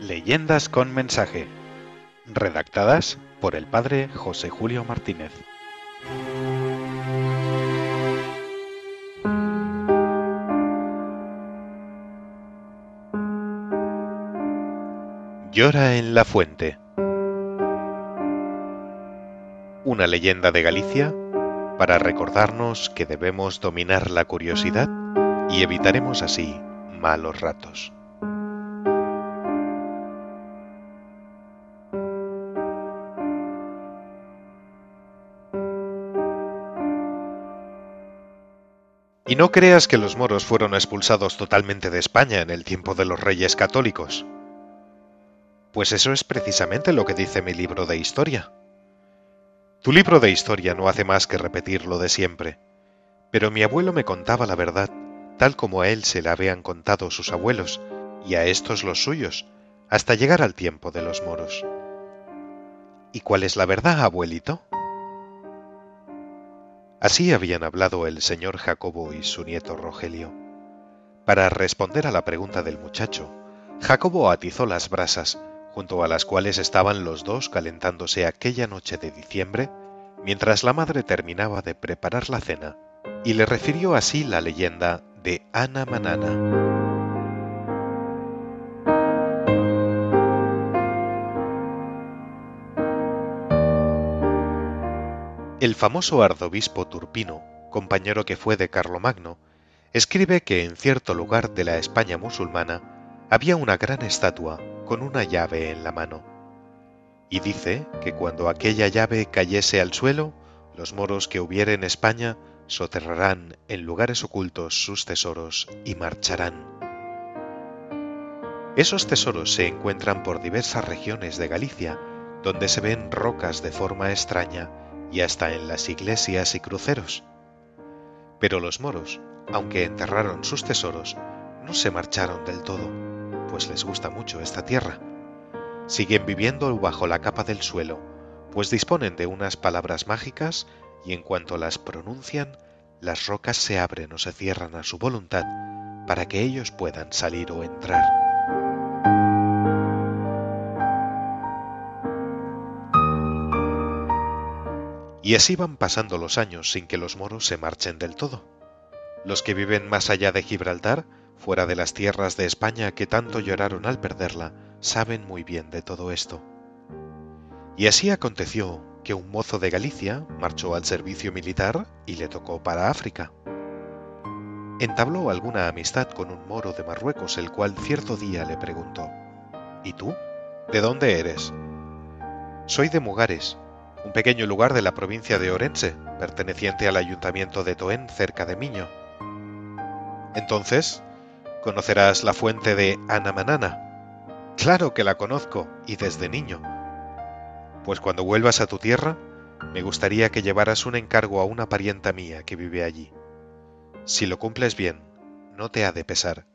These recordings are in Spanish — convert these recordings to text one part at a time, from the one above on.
Leyendas con mensaje. Redactadas por el padre José Julio Martínez. Llora en la fuente. Una leyenda de Galicia para recordarnos que debemos dominar la curiosidad y evitaremos así malos ratos. Y no creas que los moros fueron expulsados totalmente de España en el tiempo de los reyes católicos. Pues eso es precisamente lo que dice mi libro de historia. Tu libro de historia no hace más que repetir lo de siempre, pero mi abuelo me contaba la verdad, tal como a él se la habían contado sus abuelos, y a estos los suyos, hasta llegar al tiempo de los moros. ¿Y cuál es la verdad, abuelito? Así habían hablado el señor Jacobo y su nieto Rogelio. Para responder a la pregunta del muchacho, Jacobo atizó las brasas, junto a las cuales estaban los dos calentándose aquella noche de diciembre, mientras la madre terminaba de preparar la cena, y le refirió así la leyenda de Ana Manana. El famoso arzobispo Turpino, compañero que fue de Carlomagno, escribe que en cierto lugar de la España musulmana había una gran estatua con una llave en la mano. Y dice que cuando aquella llave cayese al suelo, los moros que hubiere en España soterrarán en lugares ocultos sus tesoros y marcharán. Esos tesoros se encuentran por diversas regiones de Galicia, donde se ven rocas de forma extraña y hasta en las iglesias y cruceros. Pero los moros, aunque enterraron sus tesoros, no se marcharon del todo, pues les gusta mucho esta tierra. Siguen viviendo bajo la capa del suelo, pues disponen de unas palabras mágicas y en cuanto las pronuncian, las rocas se abren o se cierran a su voluntad para que ellos puedan salir o entrar. Y así van pasando los años sin que los moros se marchen del todo. Los que viven más allá de Gibraltar, fuera de las tierras de España que tanto lloraron al perderla, saben muy bien de todo esto. Y así aconteció que un mozo de Galicia marchó al servicio militar y le tocó para África. Entabló alguna amistad con un moro de Marruecos, el cual cierto día le preguntó, ¿Y tú? ¿De dónde eres? Soy de Mugares, un pequeño lugar de la provincia de Orense, perteneciente al ayuntamiento de Toen, cerca de Miño. Entonces, ¿conocerás la fuente de Anamanana? Claro que la conozco, y desde niño. Pues cuando vuelvas a tu tierra, me gustaría que llevaras un encargo a una parienta mía que vive allí. Si lo cumples bien, no te ha de pesar.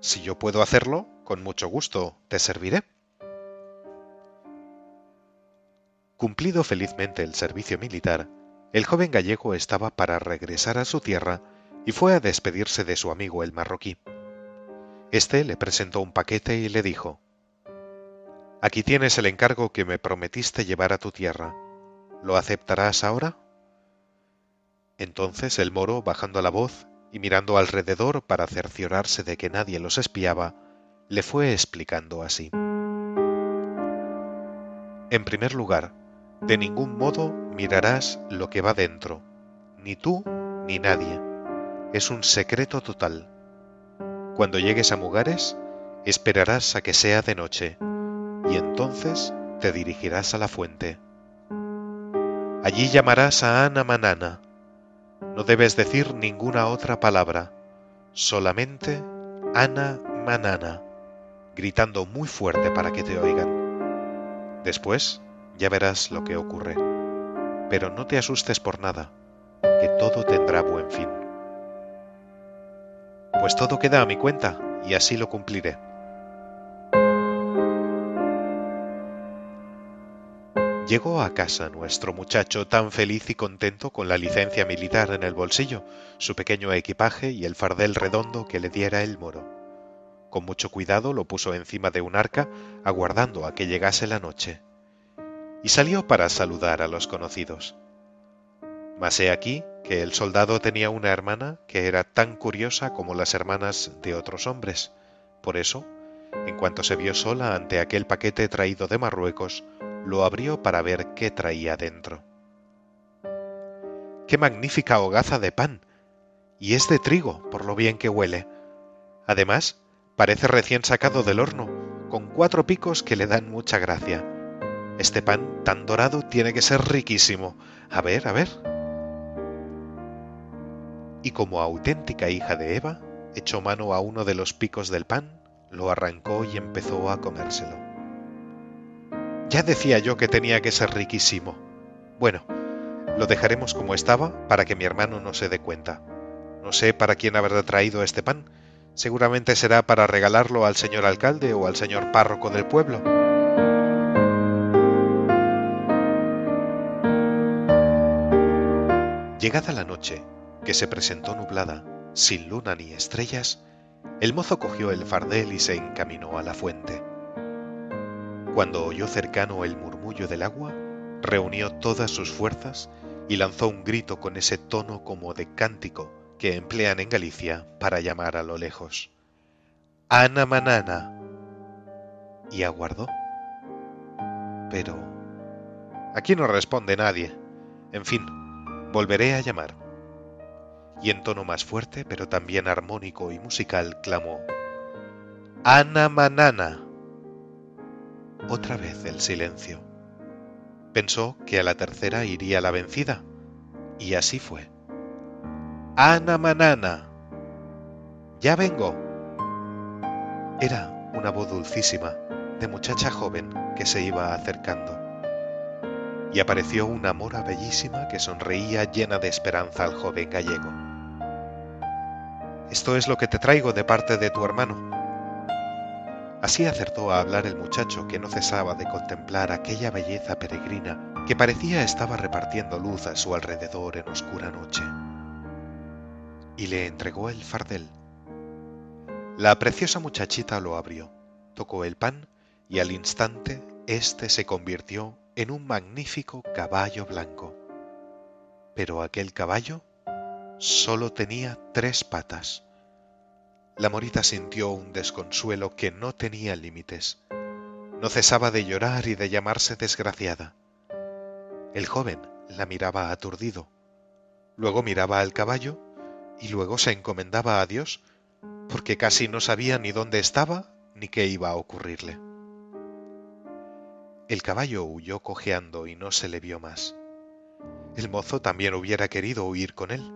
Si yo puedo hacerlo, con mucho gusto te serviré. Cumplido felizmente el servicio militar, el joven gallego estaba para regresar a su tierra y fue a despedirse de su amigo el marroquí. Este le presentó un paquete y le dijo, Aquí tienes el encargo que me prometiste llevar a tu tierra. ¿Lo aceptarás ahora? Entonces el moro, bajando la voz y mirando alrededor para cerciorarse de que nadie los espiaba, le fue explicando así. En primer lugar, de ningún modo mirarás lo que va dentro, ni tú ni nadie. Es un secreto total. Cuando llegues a Mugares, esperarás a que sea de noche, y entonces te dirigirás a la fuente. Allí llamarás a Ana Manana. No debes decir ninguna otra palabra, solamente Ana Manana, gritando muy fuerte para que te oigan. Después, ya verás lo que ocurre. Pero no te asustes por nada, que todo tendrá buen fin. Pues todo queda a mi cuenta, y así lo cumpliré. Llegó a casa nuestro muchacho tan feliz y contento con la licencia militar en el bolsillo, su pequeño equipaje y el fardel redondo que le diera el moro. Con mucho cuidado lo puso encima de un arca, aguardando a que llegase la noche. Y salió para saludar a los conocidos. Mas he aquí que el soldado tenía una hermana que era tan curiosa como las hermanas de otros hombres. Por eso, en cuanto se vio sola ante aquel paquete traído de Marruecos, lo abrió para ver qué traía dentro. ¡Qué magnífica hogaza de pan! Y es de trigo, por lo bien que huele. Además, parece recién sacado del horno, con cuatro picos que le dan mucha gracia. Este pan tan dorado tiene que ser riquísimo. A ver, a ver. Y como auténtica hija de Eva, echó mano a uno de los picos del pan, lo arrancó y empezó a comérselo. Ya decía yo que tenía que ser riquísimo. Bueno, lo dejaremos como estaba para que mi hermano no se dé cuenta. No sé para quién habrá traído este pan. Seguramente será para regalarlo al señor alcalde o al señor párroco del pueblo. Llegada la noche, que se presentó nublada, sin luna ni estrellas, el mozo cogió el fardel y se encaminó a la fuente. Cuando oyó cercano el murmullo del agua, reunió todas sus fuerzas y lanzó un grito con ese tono como de cántico que emplean en Galicia para llamar a lo lejos. Ana Manana. Y aguardó. Pero... Aquí no responde nadie. En fin, volveré a llamar. Y en tono más fuerte, pero también armónico y musical, clamó. Ana Manana. Otra vez el silencio. Pensó que a la tercera iría la vencida, y así fue. Ana Manana. Ya vengo. Era una voz dulcísima, de muchacha joven que se iba acercando. Y apareció una mora bellísima que sonreía llena de esperanza al joven gallego. Esto es lo que te traigo de parte de tu hermano, Así acertó a hablar el muchacho que no cesaba de contemplar aquella belleza peregrina que parecía estaba repartiendo luz a su alrededor en oscura noche. Y le entregó el fardel. La preciosa muchachita lo abrió, tocó el pan y al instante éste se convirtió en un magnífico caballo blanco. Pero aquel caballo solo tenía tres patas la morita sintió un desconsuelo que no tenía límites. No cesaba de llorar y de llamarse desgraciada. El joven la miraba aturdido. Luego miraba al caballo y luego se encomendaba a Dios porque casi no sabía ni dónde estaba ni qué iba a ocurrirle. El caballo huyó cojeando y no se le vio más. El mozo también hubiera querido huir con él,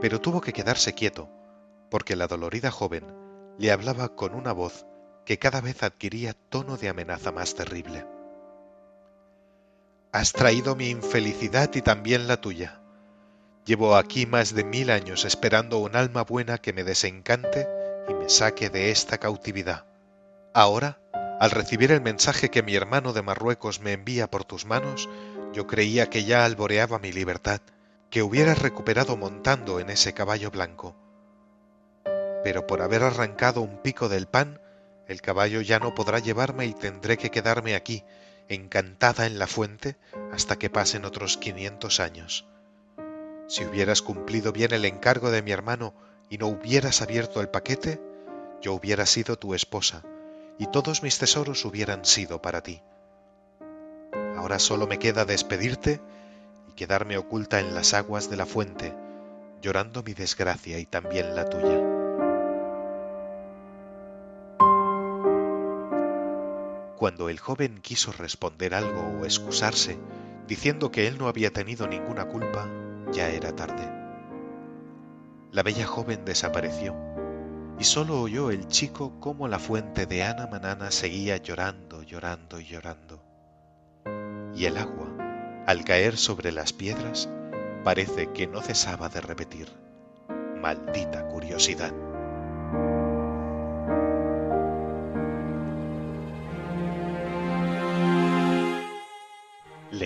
pero tuvo que quedarse quieto porque la dolorida joven le hablaba con una voz que cada vez adquiría tono de amenaza más terrible. Has traído mi infelicidad y también la tuya. Llevo aquí más de mil años esperando un alma buena que me desencante y me saque de esta cautividad. Ahora, al recibir el mensaje que mi hermano de Marruecos me envía por tus manos, yo creía que ya alboreaba mi libertad, que hubieras recuperado montando en ese caballo blanco pero por haber arrancado un pico del pan, el caballo ya no podrá llevarme y tendré que quedarme aquí, encantada en la fuente, hasta que pasen otros quinientos años. Si hubieras cumplido bien el encargo de mi hermano y no hubieras abierto el paquete, yo hubiera sido tu esposa, y todos mis tesoros hubieran sido para ti. Ahora solo me queda despedirte y quedarme oculta en las aguas de la fuente, llorando mi desgracia y también la tuya. Cuando el joven quiso responder algo o excusarse, diciendo que él no había tenido ninguna culpa, ya era tarde. La bella joven desapareció, y solo oyó el chico cómo la fuente de Ana Manana seguía llorando, llorando y llorando. Y el agua, al caer sobre las piedras, parece que no cesaba de repetir, maldita curiosidad.